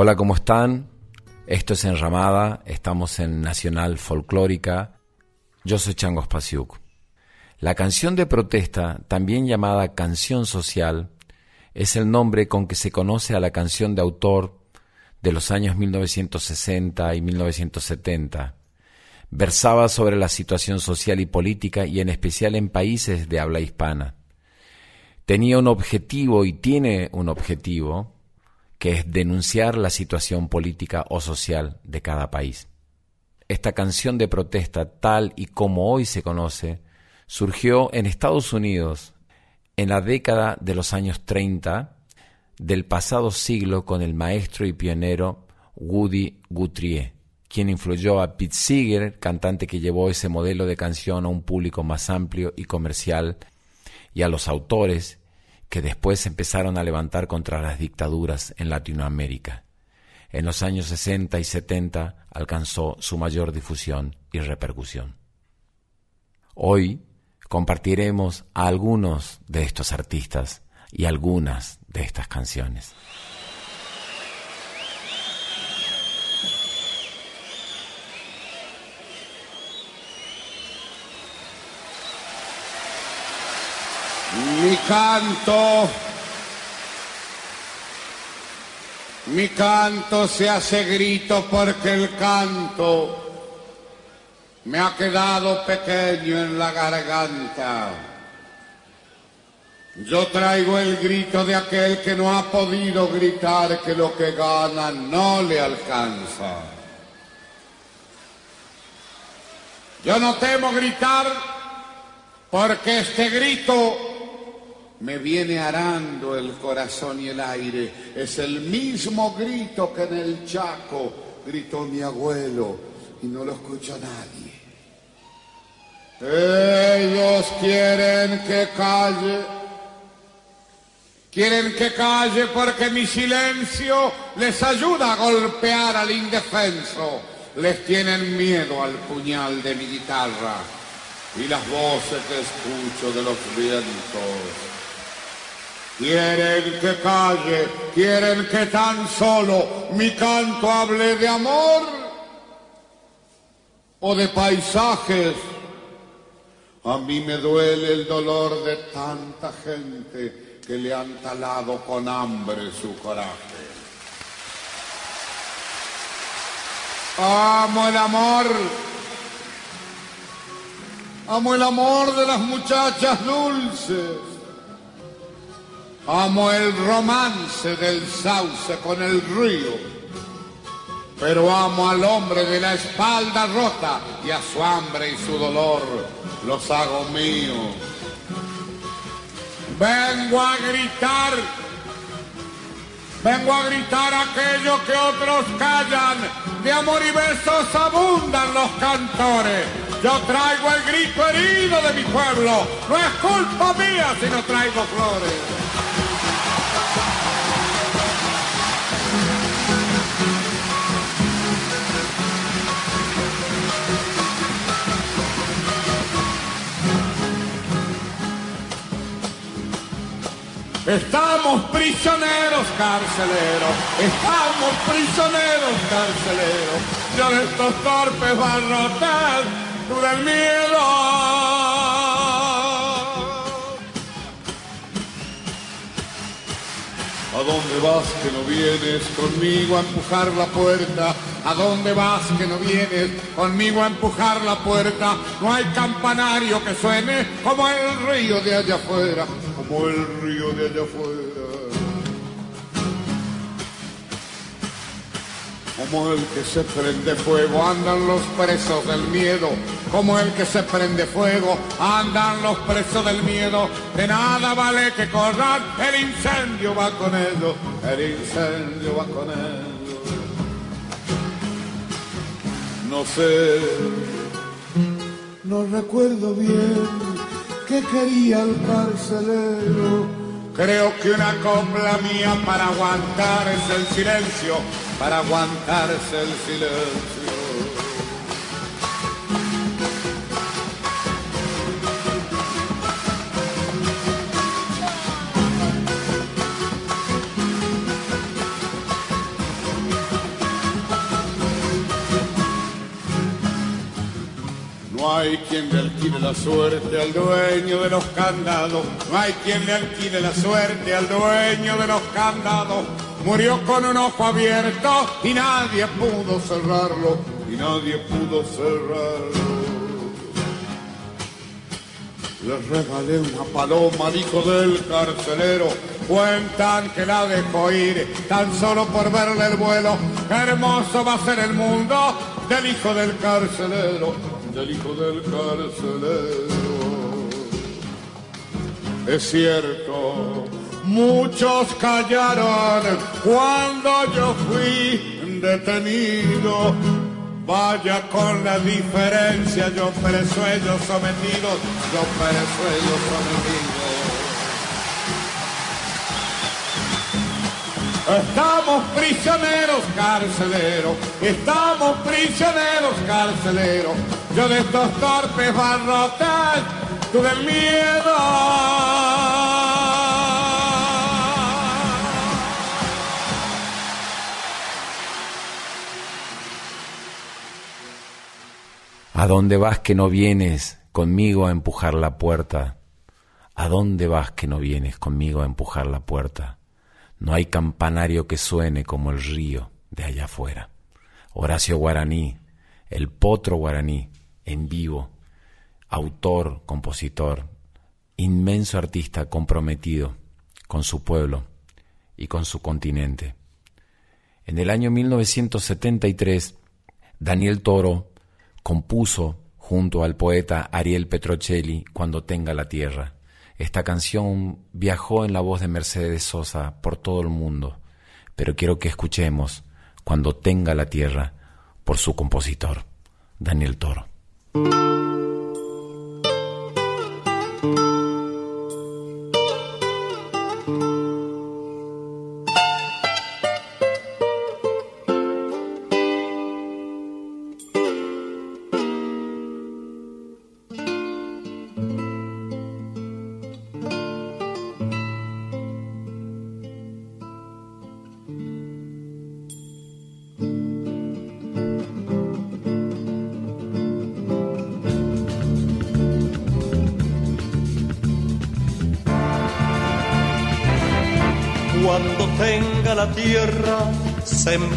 Hola, ¿cómo están? Esto es Enramada, estamos en Nacional Folclórica. Yo soy Chango Spasiuk. La canción de protesta, también llamada canción social, es el nombre con que se conoce a la canción de autor de los años 1960 y 1970. Versaba sobre la situación social y política y en especial en países de habla hispana. Tenía un objetivo y tiene un objetivo que es denunciar la situación política o social de cada país. Esta canción de protesta, tal y como hoy se conoce, surgió en Estados Unidos en la década de los años 30 del pasado siglo con el maestro y pionero Woody Guthrie, quien influyó a Pete Seeger, cantante que llevó ese modelo de canción a un público más amplio y comercial, y a los autores que después empezaron a levantar contra las dictaduras en Latinoamérica. En los años 60 y 70 alcanzó su mayor difusión y repercusión. Hoy compartiremos a algunos de estos artistas y algunas de estas canciones. Mi canto, mi canto se hace grito porque el canto me ha quedado pequeño en la garganta. Yo traigo el grito de aquel que no ha podido gritar que lo que gana no le alcanza. Yo no temo gritar porque este grito me viene arando el corazón y el aire. Es el mismo grito que en el Chaco gritó mi abuelo y no lo escucha nadie. Ellos quieren que calle, quieren que calle porque mi silencio les ayuda a golpear al indefenso. Les tienen miedo al puñal de mi guitarra y las voces que escucho de los vientos. Quieren que calle, quieren que tan solo mi canto hable de amor o de paisajes. A mí me duele el dolor de tanta gente que le han talado con hambre su coraje. Amo el amor. Amo el amor de las muchachas dulces. Amo el romance del sauce con el río. Pero amo al hombre de la espalda rota y a su hambre y su dolor los hago míos. Vengo a gritar Vengo a gritar aquello que otros callan. De amor y besos abundan los cantores. Yo traigo el grito herido de mi pueblo. No es culpa mía si no traigo flores. Estamos prisioneros carceleros, estamos prisioneros carceleros, yo de estos torpes barrotes, del miedo. ¿A dónde vas que no vienes conmigo a empujar la puerta? ¿A dónde vas que no vienes conmigo a empujar la puerta? No hay campanario que suene como el río de allá afuera como el río de allá afuera. Como el que se prende fuego andan los presos del miedo. Como el que se prende fuego andan los presos del miedo. De nada vale que corran, el incendio va con ellos. El incendio va con ellos. No sé, no recuerdo bien que quería el carcelero. Creo que una copla mía para aguantarse el silencio, para aguantarse el silencio. Hay quien le alquile la suerte al dueño de los candados. No hay quien le alquile la suerte al dueño de los candados. Murió con un ojo abierto y nadie pudo cerrarlo. Y nadie pudo cerrarlo. Le regalé una paloma al hijo del carcelero. Cuentan que la dejó ir tan solo por verle el vuelo. hermoso va a ser el mundo del hijo del carcelero el hijo del carcelero. Es cierto, muchos callaron cuando yo fui detenido. Vaya con la diferencia, yo preso ellos sometidos, yo preso ellos sometidos. Estamos prisioneros carceleros, estamos prisioneros carceleros. Yo de estos torpes barrotes, del miedo. ¿A dónde vas que no vienes conmigo a empujar la puerta? ¿A dónde vas que no vienes conmigo a empujar la puerta? No hay campanario que suene como el río de allá afuera. Horacio Guaraní, el potro guaraní, en vivo, autor, compositor, inmenso artista comprometido con su pueblo y con su continente. En el año 1973, Daniel Toro compuso junto al poeta Ariel Petrocelli Cuando tenga la tierra esta canción viajó en la voz de Mercedes Sosa por todo el mundo, pero quiero que escuchemos Cuando tenga la tierra por su compositor, Daniel Toro.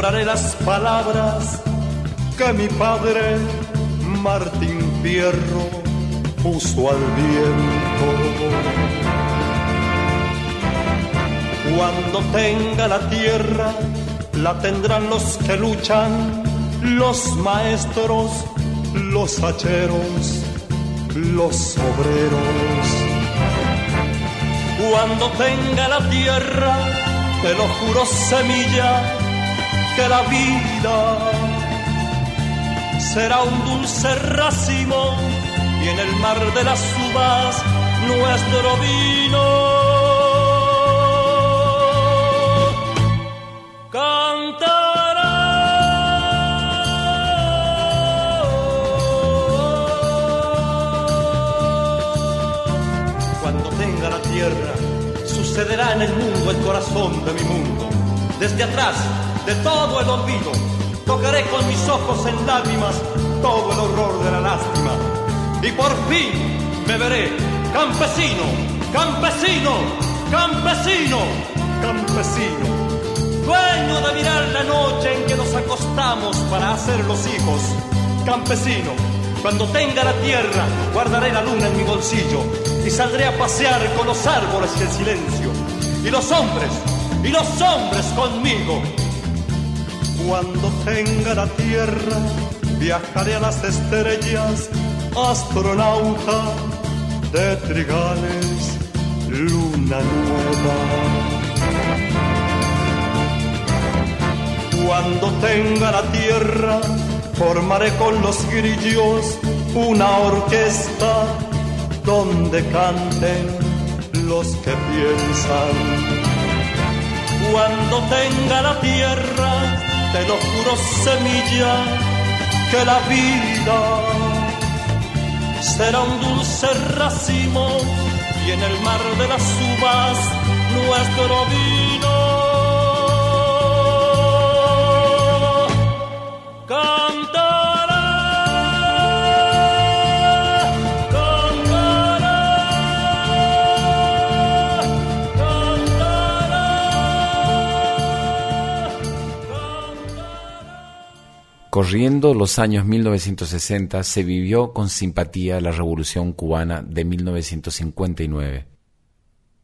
Las palabras que mi padre Martín Pierro puso al viento. Cuando tenga la tierra, la tendrán los que luchan, los maestros, los hacheros, los obreros. Cuando tenga la tierra, te lo juro semilla, que la vida será un dulce racimo y en el mar de las uvas nuestro vino. Cantará. Cuando tenga la tierra, sucederá en el mundo el corazón de mi mundo. Desde atrás, de todo el olvido, tocaré con mis ojos en lágrimas todo el horror de la lástima y por fin me veré campesino, campesino, campesino, campesino. Dueño de mirar la noche en que nos acostamos para hacer los hijos. Campesino, cuando tenga la tierra, guardaré la luna en mi bolsillo y saldré a pasear con los árboles y el silencio. Y los hombres, y los hombres conmigo. Cuando tenga la tierra, viajaré a las estrellas astronauta de trigales, luna nueva. Cuando tenga la tierra, formaré con los grillos una orquesta donde canten los que piensan. Cuando tenga la tierra, te lo juro semilla, que la vida será un dulce racimo y en el mar de las uvas nuestro vino. Corriendo los años 1960 se vivió con simpatía la Revolución cubana de 1959.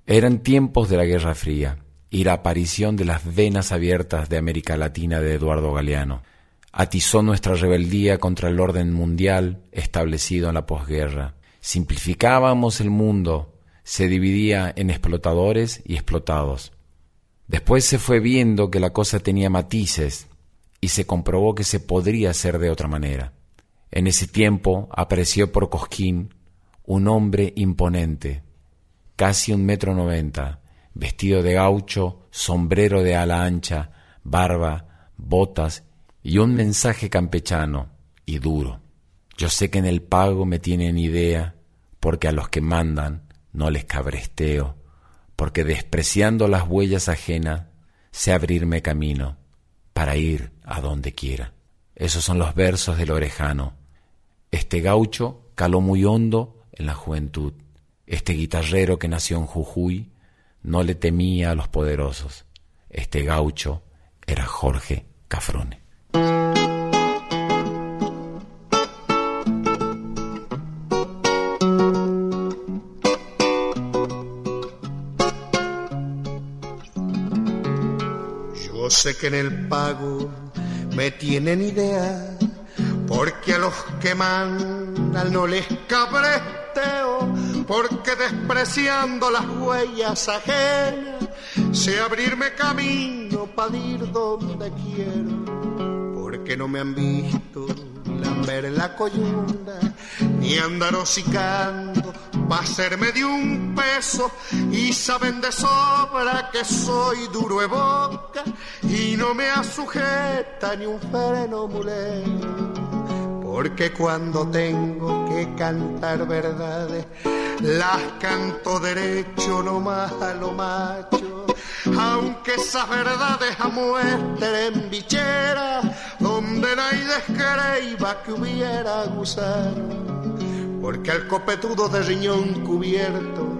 Eran tiempos de la Guerra Fría y la aparición de las venas abiertas de América Latina de Eduardo Galeano atizó nuestra rebeldía contra el orden mundial establecido en la posguerra. Simplificábamos el mundo, se dividía en explotadores y explotados. Después se fue viendo que la cosa tenía matices y se comprobó que se podría hacer de otra manera. En ese tiempo apareció por Cosquín un hombre imponente, casi un metro noventa, vestido de gaucho, sombrero de ala ancha, barba, botas y un mensaje campechano y duro. Yo sé que en el pago me tienen idea, porque a los que mandan no les cabresteo, porque despreciando las huellas ajenas sé abrirme camino para ir a donde quiera. Esos son los versos del orejano. Este gaucho caló muy hondo en la juventud. Este guitarrero que nació en Jujuy no le temía a los poderosos. Este gaucho era Jorge Cafrone. Yo sé que en el pago me tienen idea, porque a los que mandan no les cabresteo, porque despreciando las huellas ajenas, sé abrirme camino para ir donde quiero, porque no me han visto lamber la coyunda, ni andar hocicando va a serme de un peso y saben de sobra que soy duro de boca y no me asujeta ni un freno mulero. Porque cuando tengo que cantar verdades, las canto derecho nomás a lo macho. Aunque esas verdades en bichera, donde nadie creíba que hubiera gusano porque al copetudo de riñón cubierto,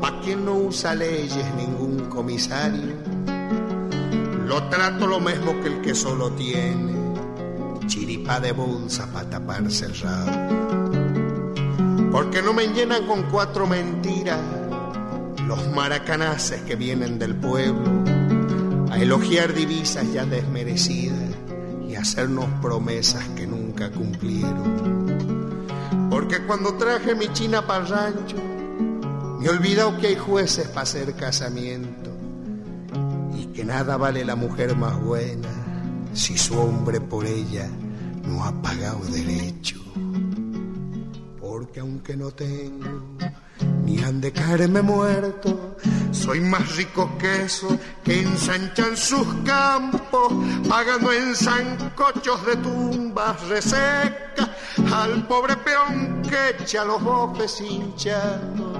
pa' quien no usa leyes ningún comisario, lo trato lo mismo que el que solo tiene pa' de bolsa pa' taparse el. Porque no me llenan con cuatro mentiras los maracanaces que vienen del pueblo a elogiar divisas ya desmerecidas y hacernos promesas que nunca cumplieron. Porque cuando traje mi china para el rancho, me he olvidado que hay jueces para hacer casamiento y que nada vale la mujer más buena si su hombre por ella no ha pagado derecho. Porque aunque no tengo ni han de caerme muerto, soy más rico que eso que ensanchan sus campos, pagando en zancochos de tumbas resecas al pobre peón que echa los bofes hinchados.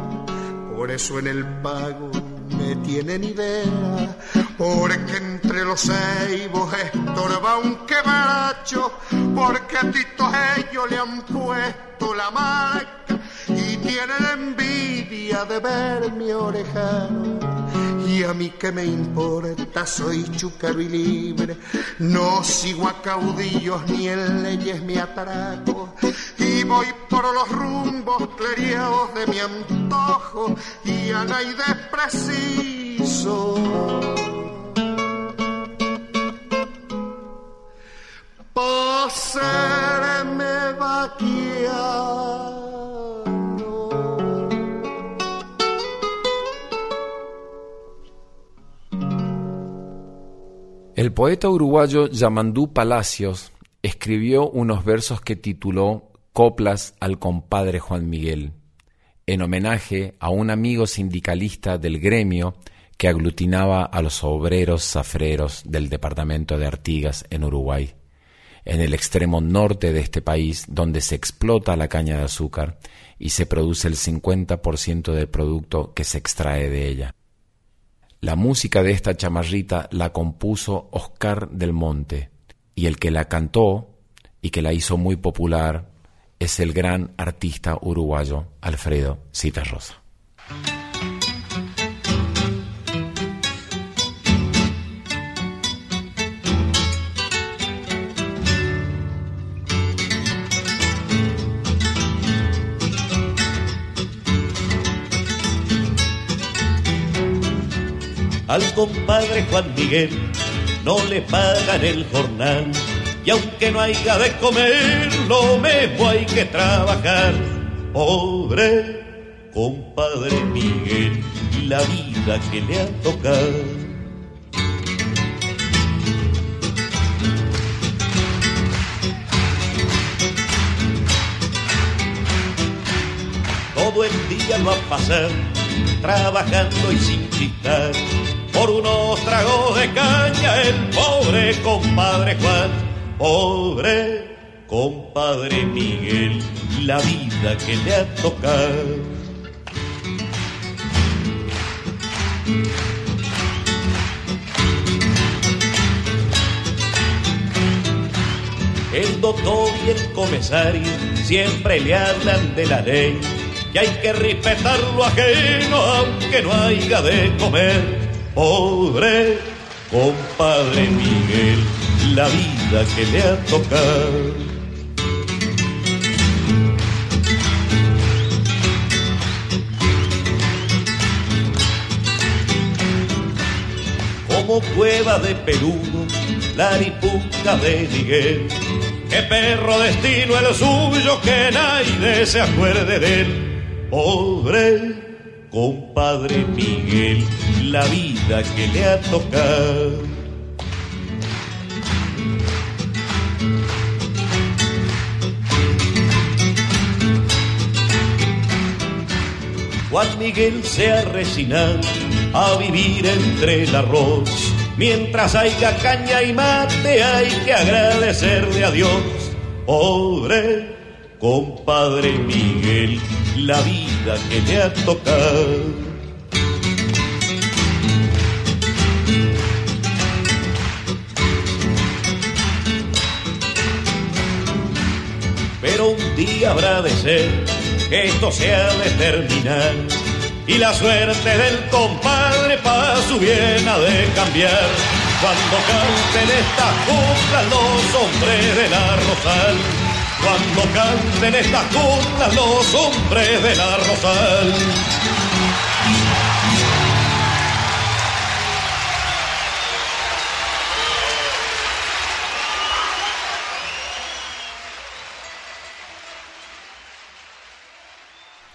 Por eso en el pago me tienen idea, porque entre los ceibos estorba un quebracho, porque a Tito ellos le han puesto la marca y tienen envidia de ver mi orejano. Y a mí que me importa, soy chúcaro y libre, no sigo a caudillos ni en leyes me atraco, y voy por los rumbos cleriados de mi antojo, y a nadie preciso. Pasarme vaquear. El poeta uruguayo Yamandú Palacios escribió unos versos que tituló Coplas al compadre Juan Miguel, en homenaje a un amigo sindicalista del gremio que aglutinaba a los obreros zafreros del departamento de Artigas en Uruguay, en el extremo norte de este país donde se explota la caña de azúcar y se produce el 50% del producto que se extrae de ella. La música de esta chamarrita la compuso Oscar del Monte y el que la cantó y que la hizo muy popular es el gran artista uruguayo Alfredo Citarrosa. Al compadre Juan Miguel no le pagan el jornal y aunque no haya de comer, lo mismo hay que trabajar. Pobre compadre Miguel, la vida que le ha tocado. Todo el día lo va a pasar trabajando y sin chistar por unos tragos de caña el pobre compadre Juan, pobre compadre Miguel, la vida que le ha tocado. El doctor y el comisario siempre le hablan de la ley, que hay que respetar lo ajeno aunque no haya de comer pobre compadre Miguel, la vida que le ha tocado. Como cueva de peludo, la ripuca de Miguel, que perro destino el suyo, que nadie se acuerde de él, pobre compadre Miguel, la vida que le ha tocado. Juan Miguel se ha resignado a vivir entre el arroz. Mientras haya caña y mate hay que agradecerle a Dios. Pobre compadre Miguel, la vida que le ha tocado. Pero un día habrá de ser que esto sea de terminar y la suerte del compadre para su bien ha de cambiar. Cuando canten estas cumblas los hombres de la Rosal. Cuando canten estas cumblas los hombres de la Rosal.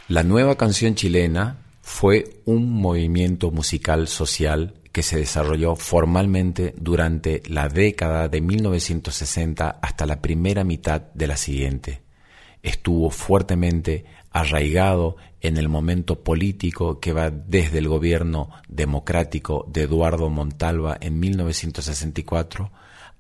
La nueva canción chilena fue un movimiento musical social que se desarrolló formalmente durante la década de 1960 hasta la primera mitad de la siguiente. Estuvo fuertemente arraigado en el momento político que va desde el gobierno democrático de Eduardo Montalva en 1964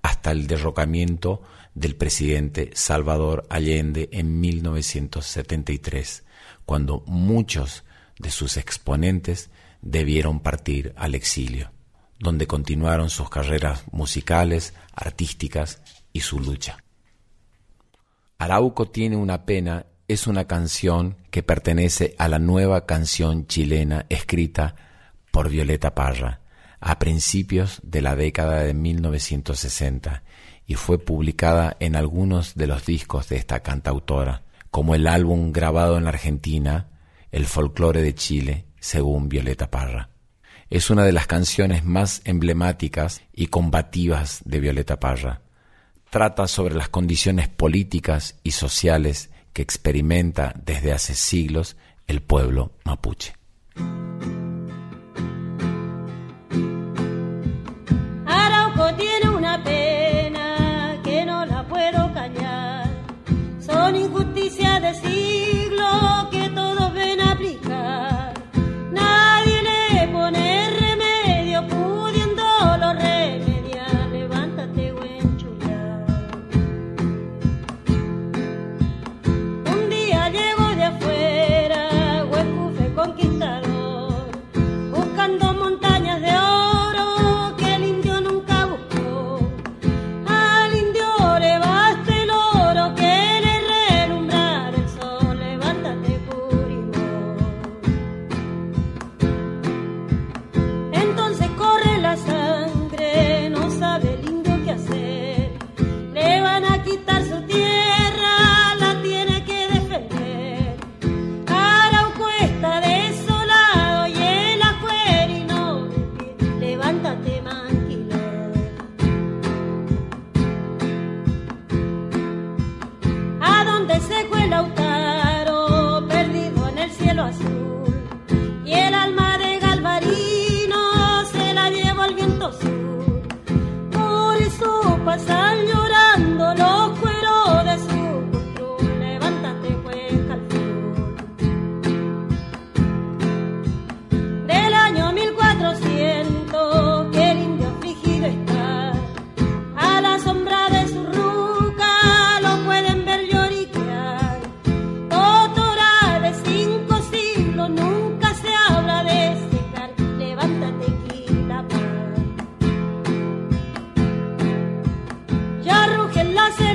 hasta el derrocamiento del presidente Salvador Allende en 1973, cuando muchos de sus exponentes debieron partir al exilio, donde continuaron sus carreras musicales, artísticas y su lucha. Arauco tiene una pena es una canción que pertenece a la nueva canción chilena escrita por Violeta Parra a principios de la década de 1960 y fue publicada en algunos de los discos de esta cantautora, como el álbum grabado en la Argentina, El folclore de Chile, según Violeta Parra. Es una de las canciones más emblemáticas y combativas de Violeta Parra. Trata sobre las condiciones políticas y sociales que experimenta desde hace siglos el pueblo mapuche.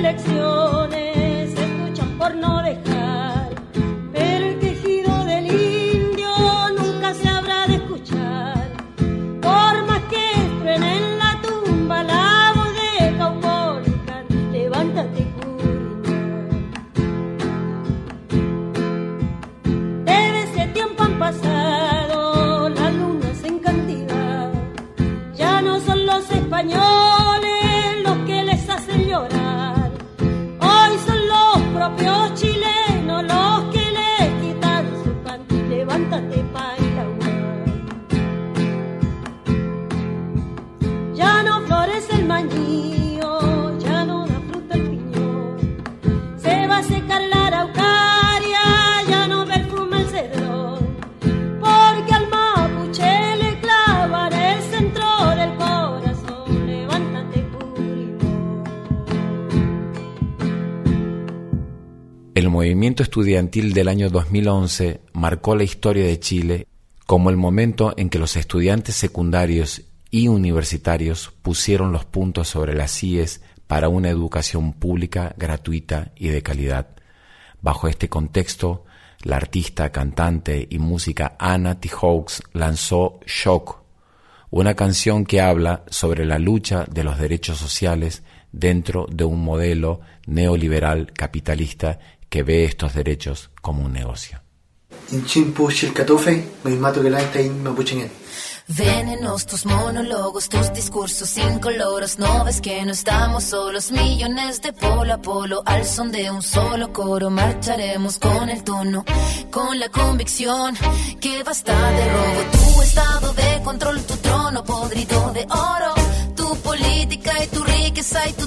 elecciones. Estudiantil del año 2011 marcó la historia de Chile como el momento en que los estudiantes secundarios y universitarios pusieron los puntos sobre las IES para una educación pública, gratuita y de calidad. Bajo este contexto, la artista, cantante y música Anna T. Hawks lanzó Shock, una canción que habla sobre la lucha de los derechos sociales dentro de un modelo neoliberal capitalista que ve estos derechos como un negocio. Venenos tus monólogos, tus discursos incoloros. No ves que no estamos solos, millones de polo a polo. Al son de un solo coro, marcharemos con el tono, con la convicción que basta de robo. Tu estado de control, tu trono podrido de oro. Tu política y tu riqueza y tu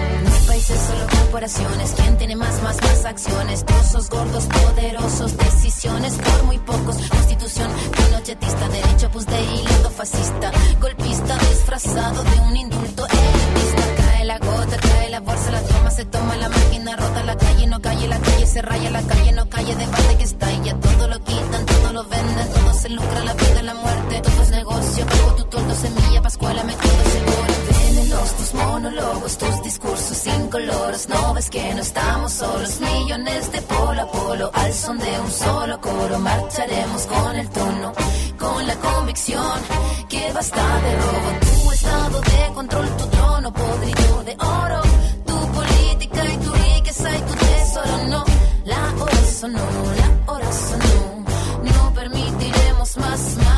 Países solo corporaciones. ¿Quién tiene más, más, más acciones? Trozos gordos, poderosos, decisiones por muy pocos. Constitución pinochetista, derecho pues de hilo fascista. Golpista disfrazado de un indulto elitista. La gota, cae la bolsa, la toma, se toma la máquina, rota la calle, no calle, la calle se raya, la calle no calle, debate que está ya todo lo quitan, todo lo venden, todo se lucra, la vida, la muerte, todo es negocio, pago tu tordo, semilla, pascuala, me todo seguro. Venenos, tus monólogos, tus discursos incoloros, no ves que no estamos solos, millones de polo a polo, al son de un solo coro, marcharemos con el tono, con la convicción que basta de robo, tu estado de control, tu trono podrido de oro, tu política y tu riqueza y tu tesoro, no, la hora sonó, la hora sonó, no permitiremos más, más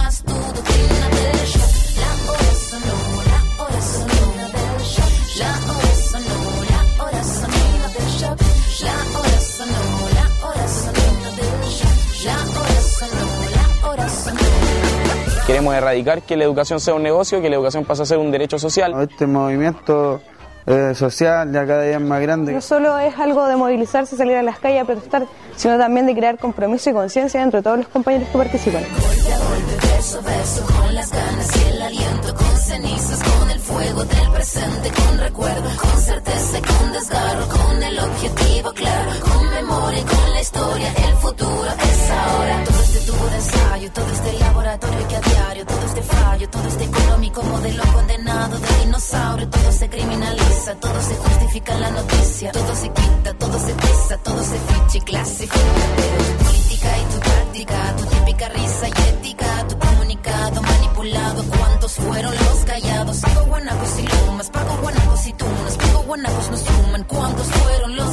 Queremos erradicar que la educación sea un negocio, que la educación pase a ser un derecho social. Este movimiento eh, social ya cada día es más grande. No solo es algo de movilizarse, salir a las calles a protestar, sino también de crear compromiso y conciencia entre todos los compañeros que participan. Golpe a golpe, verso a verso, con las ganas y el aliento, con cenizas, con el fuego del presente, con recuerdo, con certeza y con desgarro, con el objetivo claro, con con la historia, el futuro es ahora. Todo este tubo de ensayo, todo este laboratorio que a diario, todo este fallo, todo este económico modelo condenado de dinosaurio, todo se criminaliza, todo se justifica en la noticia, todo se quita, todo se pisa, todo se ficha y tu política y tu práctica, tu típica risa y ética, tu comunicado manipulado, ¿cuántos fueron los callados? Pago guanacos y lumas, pago guanacos y tunas, pago guanacos no suman, ¿cuántos fueron los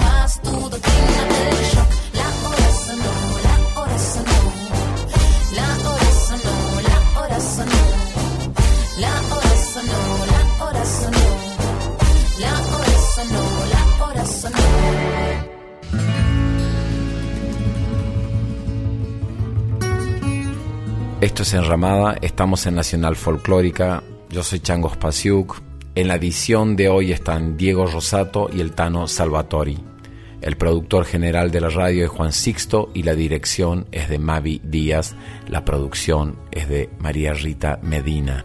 Esto es Enramada, estamos en Nacional Folclórica, yo soy Chango Spasiuk. En la edición de hoy están Diego Rosato y el Tano Salvatori. El productor general de la radio es Juan Sixto y la dirección es de Mavi Díaz. La producción es de María Rita Medina.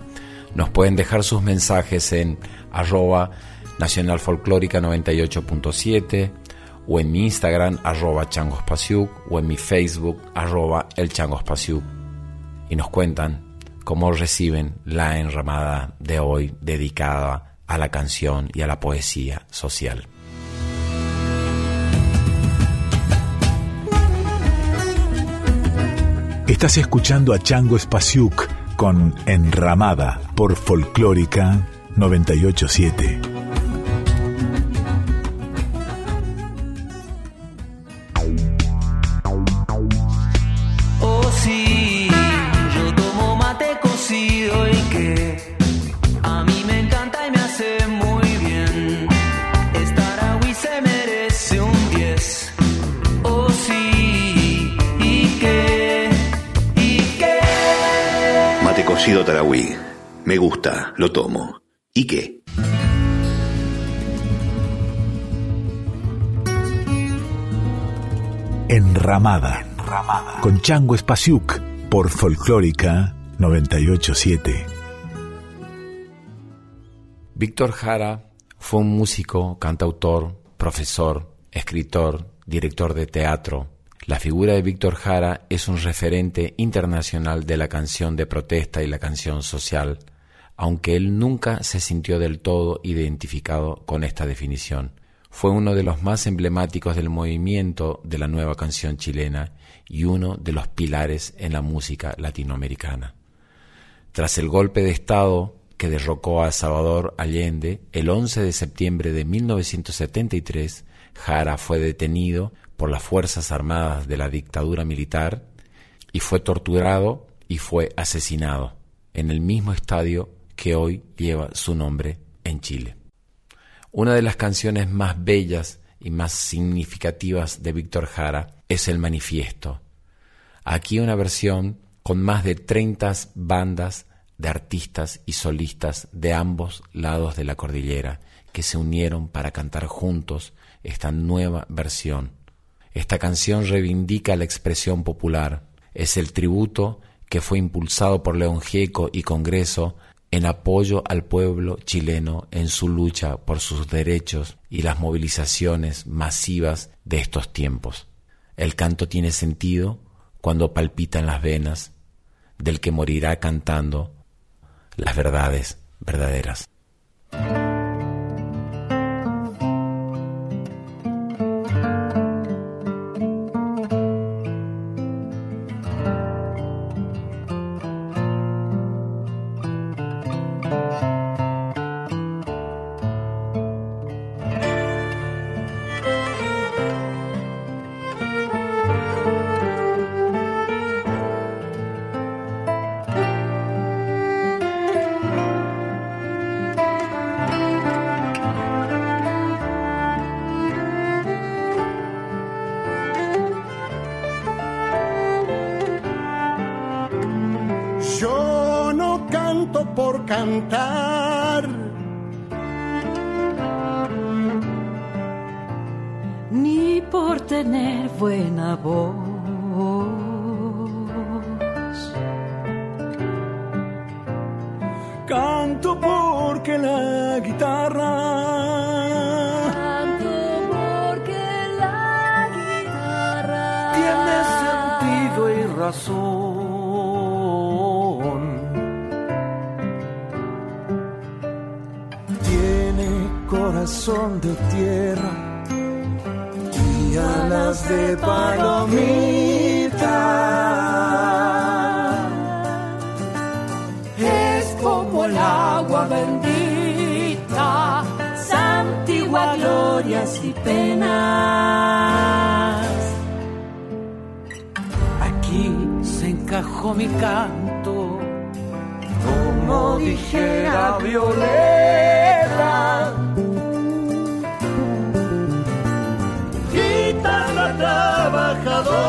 Nos pueden dejar sus mensajes en arroba Nacional Folclórica 98.7 o en mi Instagram arroba Chango Spasiuk o en mi Facebook arroba El Chango Spasiuk y nos cuentan cómo reciben la enramada de hoy dedicada a la canción y a la poesía social. Estás escuchando a Chango Spasiuk con Enramada por Folclórica 987. Tarahui. Me gusta, lo tomo. ¿Y qué? Enramada. Con Chango Espasiuk por Folclórica 987. Víctor Jara fue un músico, cantautor, profesor, escritor, director de teatro. La figura de Víctor Jara es un referente internacional de la canción de protesta y la canción social, aunque él nunca se sintió del todo identificado con esta definición. Fue uno de los más emblemáticos del movimiento de la nueva canción chilena y uno de los pilares en la música latinoamericana. Tras el golpe de Estado que derrocó a Salvador Allende, el 11 de septiembre de 1973, Jara fue detenido por las Fuerzas Armadas de la dictadura militar y fue torturado y fue asesinado en el mismo estadio que hoy lleva su nombre en Chile. Una de las canciones más bellas y más significativas de Víctor Jara es El Manifiesto. Aquí una versión con más de 30 bandas de artistas y solistas de ambos lados de la cordillera que se unieron para cantar juntos esta nueva versión. Esta canción reivindica la expresión popular, es el tributo que fue impulsado por León Gieco y Congreso en apoyo al pueblo chileno en su lucha por sus derechos y las movilizaciones masivas de estos tiempos. El canto tiene sentido cuando palpitan las venas del que morirá cantando las verdades verdaderas. Cantar. Trabajadora,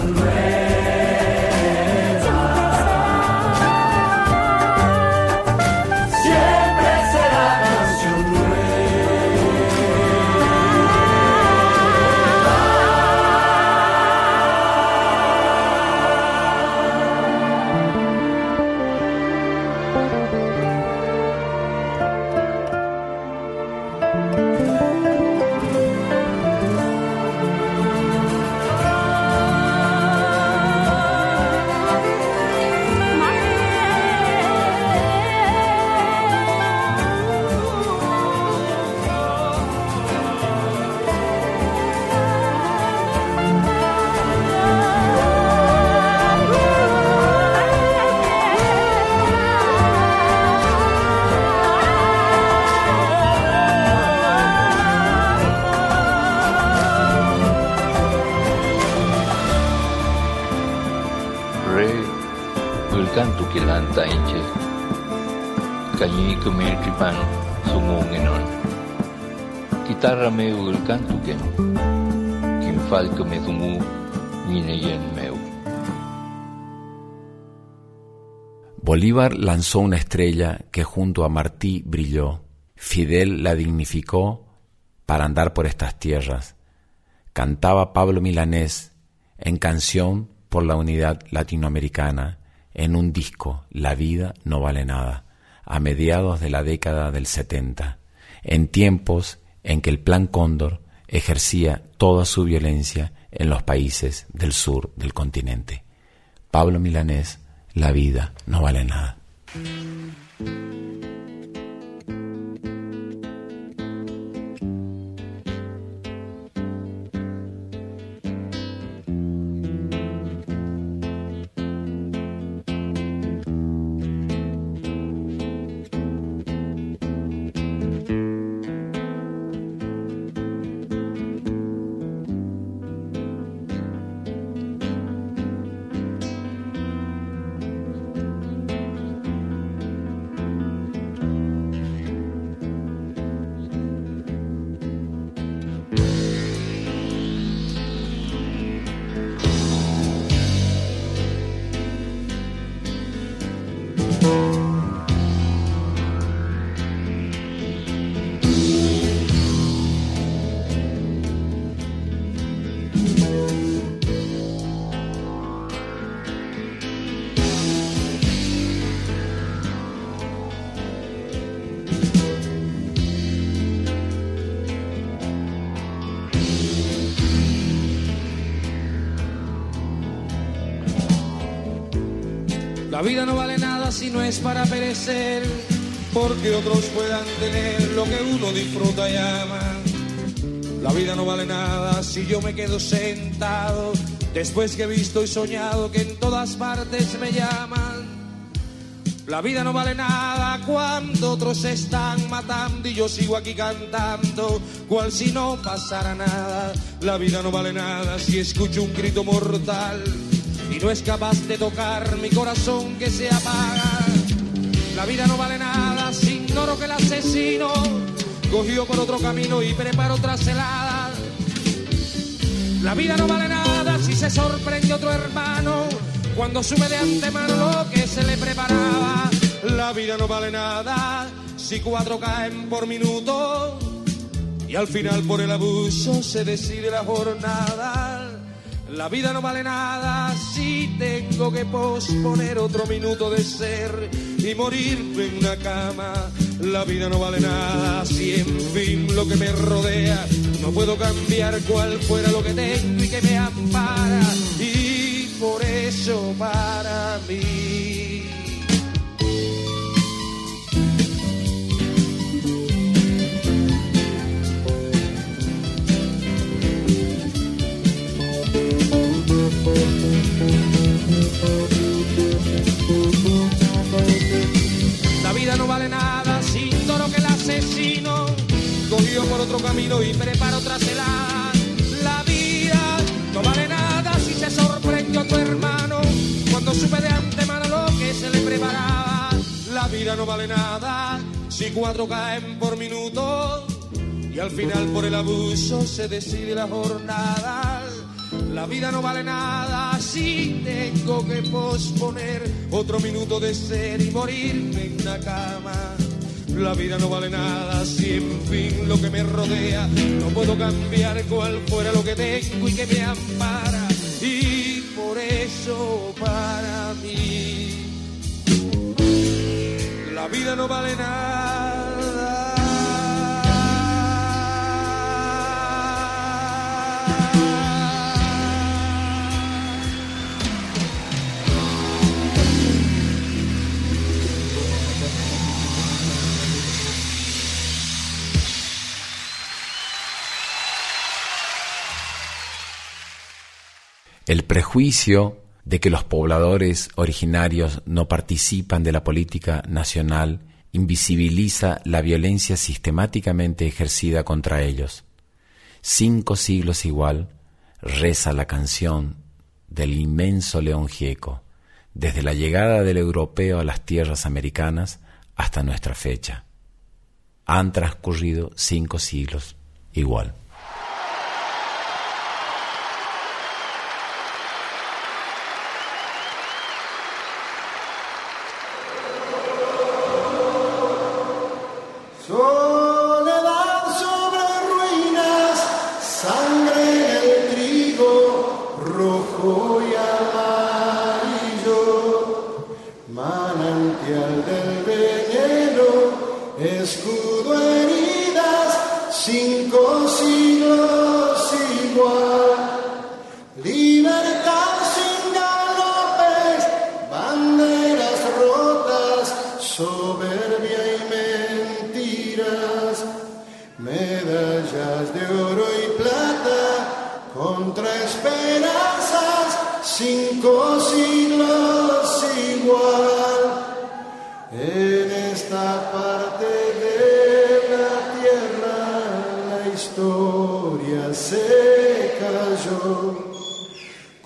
será Bolívar lanzó una estrella que junto a Martí brilló. Fidel la dignificó para andar por estas tierras. Cantaba Pablo Milanés en canción por la unidad latinoamericana en un disco La vida no vale nada, a mediados de la década del 70, en tiempos en que el Plan Cóndor ejercía toda su violencia en los países del sur del continente. Pablo Milanés, La vida no vale nada. Porque otros puedan tener lo que uno disfruta y ama. La vida no vale nada si yo me quedo sentado después que he visto y soñado que en todas partes me llaman. La vida no vale nada cuando otros se están matando y yo sigo aquí cantando, cual si no pasara nada. La vida no vale nada si escucho un grito mortal y no es capaz de tocar mi corazón que se apaga. La vida no vale nada ignoro que el asesino cogió por otro camino y preparó otra celada. La vida no vale nada si se sorprende otro hermano cuando sube de antemano lo que se le preparaba. La vida no vale nada si cuatro caen por minuto y al final por el abuso se decide la jornada. La vida no vale nada si tengo que posponer otro minuto de ser y morirme en una cama. La vida no vale nada si en fin lo que me rodea no puedo cambiar cuál fuera lo que tengo y que me ampara. Y por eso para mí. Otro camino y prepara otra celada. La vida no vale nada si se sorprendió a tu hermano cuando supe de antemano lo que se le preparaba. La vida no vale nada si cuatro caen por minuto y al final por el abuso se decide la jornada. La vida no vale nada si tengo que posponer otro minuto de ser y morirme en una cama. La vida no vale nada si en fin lo que me rodea no puedo cambiar cual fuera lo que tengo y que me ampara. Y por eso para mí la vida no vale nada. El prejuicio de que los pobladores originarios no participan de la política nacional invisibiliza la violencia sistemáticamente ejercida contra ellos. Cinco siglos igual reza la canción del inmenso león gieco, desde la llegada del europeo a las tierras americanas hasta nuestra fecha. Han transcurrido cinco siglos igual. Cinco siglos igual. En esta parte de la tierra la historia se cayó.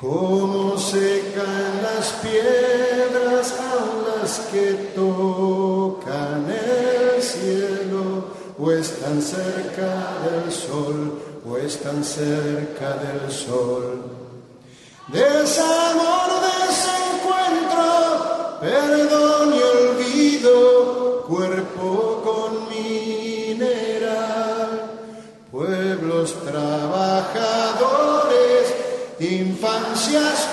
Como secan las piedras a las que tocan el cielo, o están cerca del sol, o están cerca del sol. Desamor, desencuentro, perdón y olvido, cuerpo con mineral, pueblos trabajadores, infancias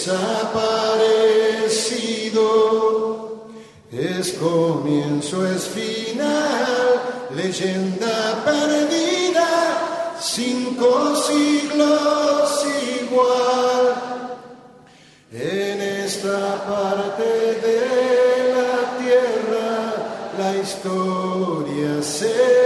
desaparecido. Es comienzo, es final, leyenda perdida, cinco siglos igual. En esta parte de la tierra la historia se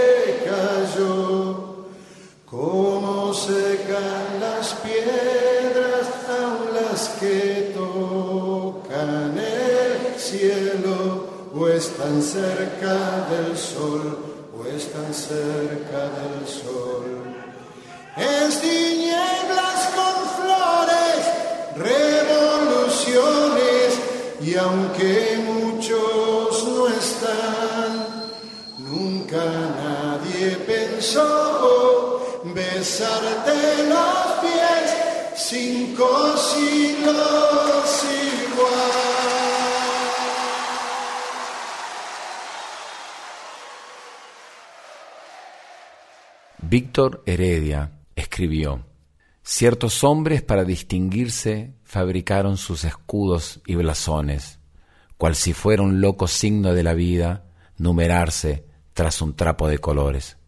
que tocan el cielo, o están cerca del sol, o están cerca del sol. Es tinieblas con flores, revoluciones, y aunque muchos no están, nunca nadie pensó besarte los pies, cinco siglos igual. Víctor Heredia escribió, Ciertos hombres para distinguirse fabricaron sus escudos y blasones, cual si fuera un loco signo de la vida, numerarse tras un trapo de colores.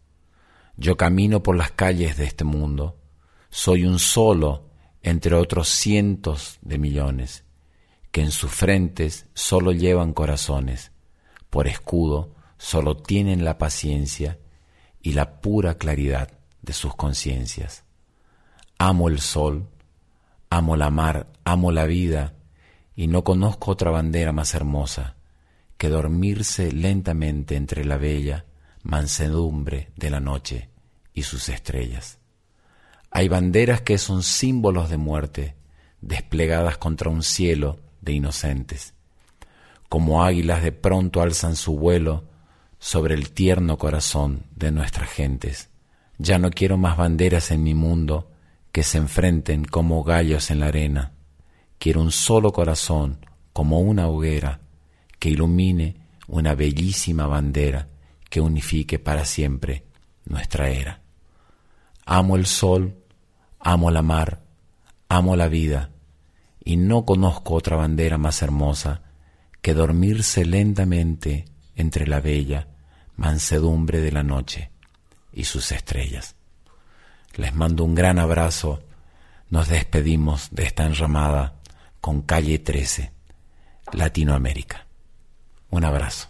Yo camino por las calles de este mundo, soy un solo entre otros cientos de millones, que en sus frentes solo llevan corazones, por escudo solo tienen la paciencia y la pura claridad de sus conciencias. Amo el sol, amo la mar, amo la vida, y no conozco otra bandera más hermosa que dormirse lentamente entre la bella mansedumbre de la noche y sus estrellas. Hay banderas que son símbolos de muerte, desplegadas contra un cielo de inocentes. Como águilas de pronto alzan su vuelo sobre el tierno corazón de nuestras gentes. Ya no quiero más banderas en mi mundo que se enfrenten como gallos en la arena. Quiero un solo corazón, como una hoguera, que ilumine una bellísima bandera que unifique para siempre nuestra era. Amo el sol, amo la mar, amo la vida, y no conozco otra bandera más hermosa que dormirse lentamente entre la bella mansedumbre de la noche y sus estrellas. Les mando un gran abrazo. Nos despedimos de esta enramada con Calle 13, Latinoamérica. Un abrazo.